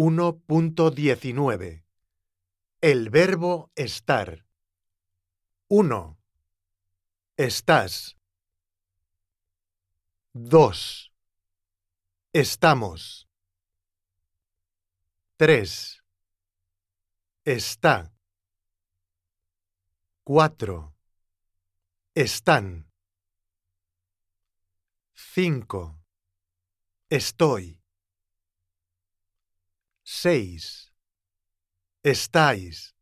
1.19 El verbo estar 1. Estás 2. Estamos 3. Está 4. Están 5. Estoy 6. Estáis